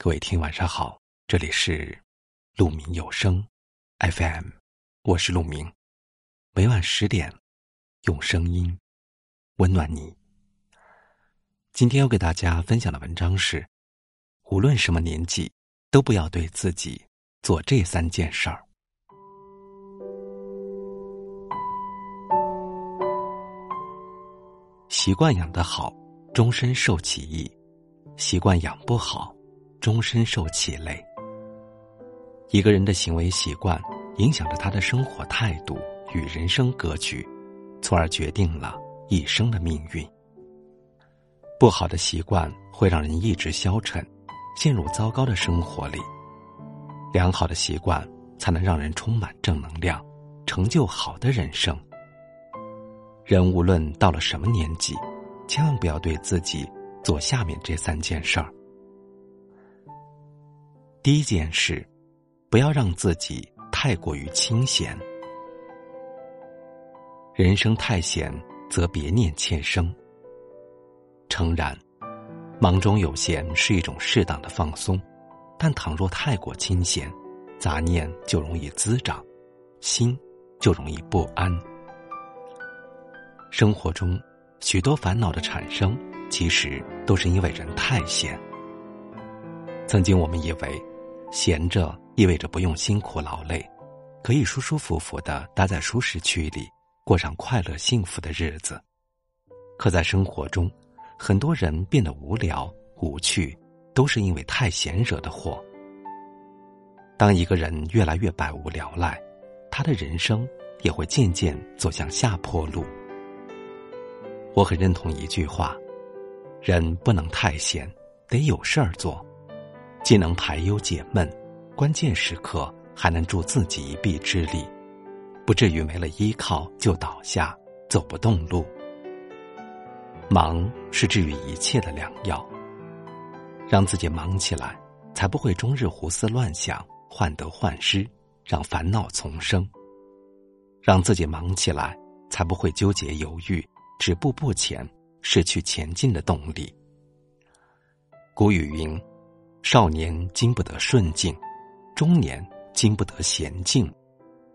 各位听，晚上好，这里是鹿鸣有声 FM，我是鹿鸣，每晚十点用声音温暖你。今天要给大家分享的文章是：无论什么年纪，都不要对自己做这三件事儿。习惯养得好，终身受其益；习惯养不好。终身受其累。一个人的行为习惯影响着他的生活态度与人生格局，从而决定了一生的命运。不好的习惯会让人意志消沉，陷入糟糕的生活里；良好的习惯才能让人充满正能量，成就好的人生。人无论到了什么年纪，千万不要对自己做下面这三件事儿。第一件事，不要让自己太过于清闲。人生太闲，则别念欠生。诚然，忙中有闲是一种适当的放松，但倘若太过清闲，杂念就容易滋长，心就容易不安。生活中许多烦恼的产生，其实都是因为人太闲。曾经我们以为。闲着意味着不用辛苦劳累，可以舒舒服服的待在舒适区里，过上快乐幸福的日子。可在生活中，很多人变得无聊无趣，都是因为太闲惹的祸。当一个人越来越百无聊赖，他的人生也会渐渐走向下坡路。我很认同一句话：人不能太闲，得有事儿做。既能排忧解闷，关键时刻还能助自己一臂之力，不至于没了依靠就倒下，走不动路。忙是治愈一切的良药，让自己忙起来，才不会终日胡思乱想、患得患失，让烦恼丛生；让自己忙起来，才不会纠结犹豫、止步不前，失去前进的动力。古语云。少年经不得顺境，中年经不得闲静，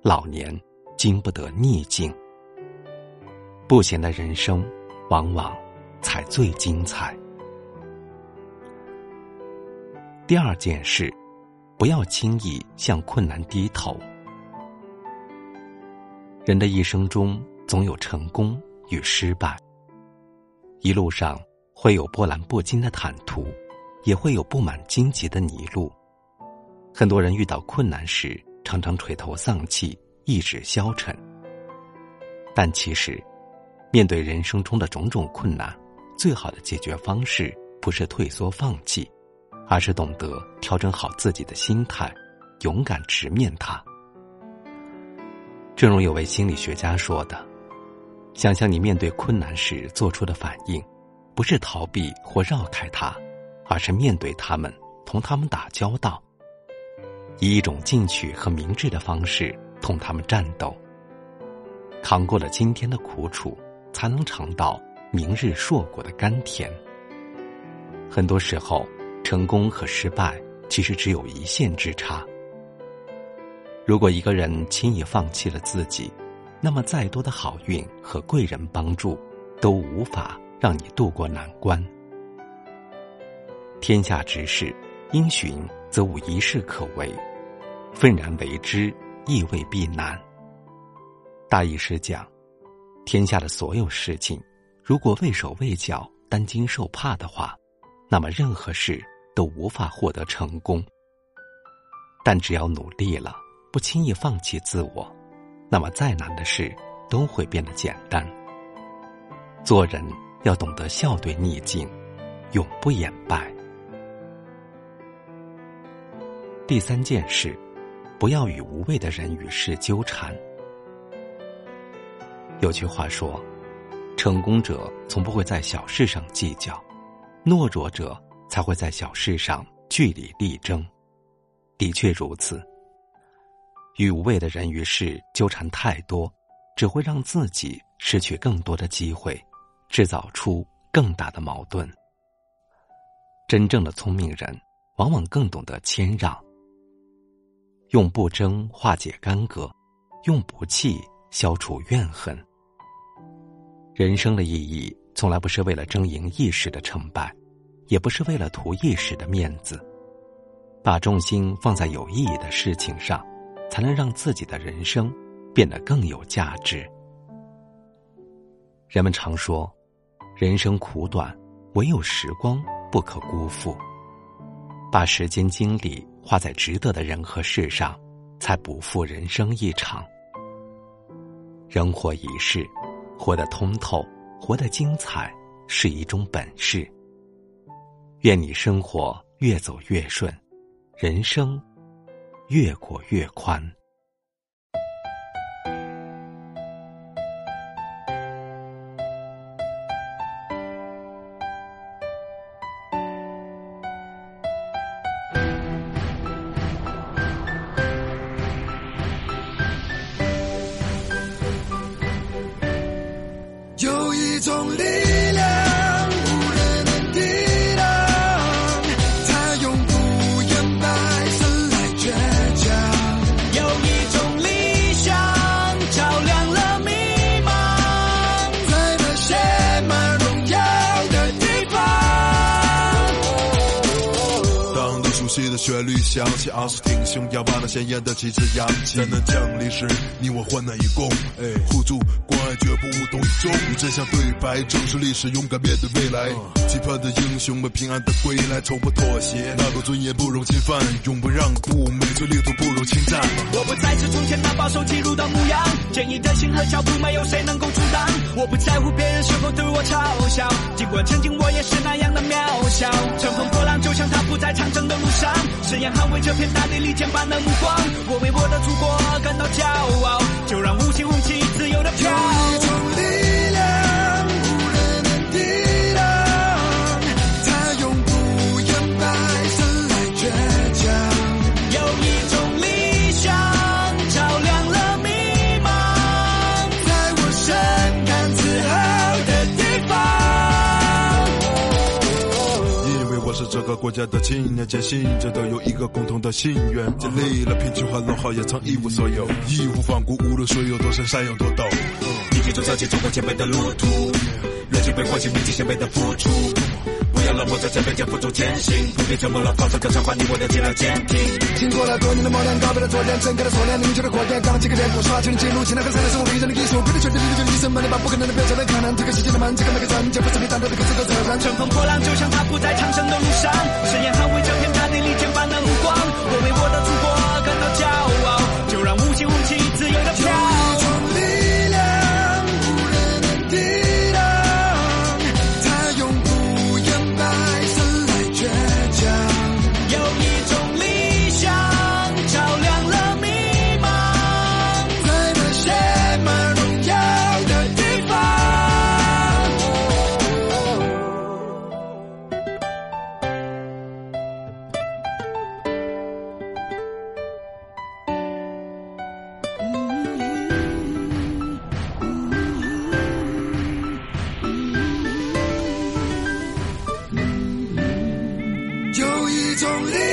老年经不得逆境。不闲的人生，往往才最精彩。第二件事，不要轻易向困难低头。人的一生中，总有成功与失败，一路上会有波澜不惊的坦途。也会有布满荆棘的泥路。很多人遇到困难时，常常垂头丧气、意志消沉。但其实，面对人生中的种种困难，最好的解决方式不是退缩放弃，而是懂得调整好自己的心态，勇敢直面它。正如有位心理学家说的：“想象你面对困难时做出的反应，不是逃避或绕开它。”而是面对他们，同他们打交道，以一种进取和明智的方式同他们战斗。扛过了今天的苦楚，才能尝到明日硕果的甘甜。很多时候，成功和失败其实只有一线之差。如果一个人轻易放弃了自己，那么再多的好运和贵人帮助，都无法让你渡过难关。天下之事，因循则无一事可为，愤然为之，亦未必难。大意是讲，天下的所有事情，如果畏手畏脚、担惊受怕的话，那么任何事都无法获得成功。但只要努力了，不轻易放弃自我，那么再难的事都会变得简单。做人要懂得笑对逆境，永不言败。第三件事，不要与无谓的人与事纠缠。有句话说：“成功者从不会在小事上计较，懦弱者才会在小事上据理力争。”的确如此。与无谓的人与事纠缠太多，只会让自己失去更多的机会，制造出更大的矛盾。真正的聪明人。往往更懂得谦让。用不争化解干戈，用不气消除怨恨。人生的意义，从来不是为了争赢一时的成败，也不是为了图一时的面子。把重心放在有意义的事情上，才能让自己的人生变得更有价值。人们常说，人生苦短，唯有时光不可辜负。把时间精力花在值得的人和事上，才不负人生一场。人活一世，活得通透，活得精彩，是一种本事。愿你生活越走越顺，人生越过越宽。旋律响起，昂首挺胸，要把那鲜艳的旗帜扬起。灾难降临时，你我患难与共，互助关爱。绝不无动于衷，与真相对白，正视历史，勇敢面对未来。期盼的英雄们平安的归来，从不妥协，那个尊严不容侵犯，永不让步，每寸领土不容侵占。我不再是从前那保守记录的模样，坚毅的心和脚步，没有谁能够阻挡。我不在乎别人是否对我嘲笑，尽管曾经我也是那样怎样捍卫这片大地利剑般的目光。我为我的祖国感到骄傲，国家的青年坚信着都有一个共同的心愿，经历了贫穷和落后，也曾一无所有，义无反顾，无论水有多深，山有多陡。一起走，走进中国前辈的路途，被唤醒，铭记前辈的付出。不要冷漠，在前辈肩负重前行，不必沉默了，放声歌唱，把你我的尽量坚定。经过了多年的磨练，告别了昨天，睁开了锁链，凝聚了火焰，钢起个脸谱，刷新了记录，现在和才是我一人的艺术。规律确定，力就一生把你把不可能的变成了可能。这个世界的门，这个每个人，绝不是你担当的各自的责任。乘风破浪，就像他不在长征的路上，誓言捍卫这片大地，利剑般的目光。我为我 only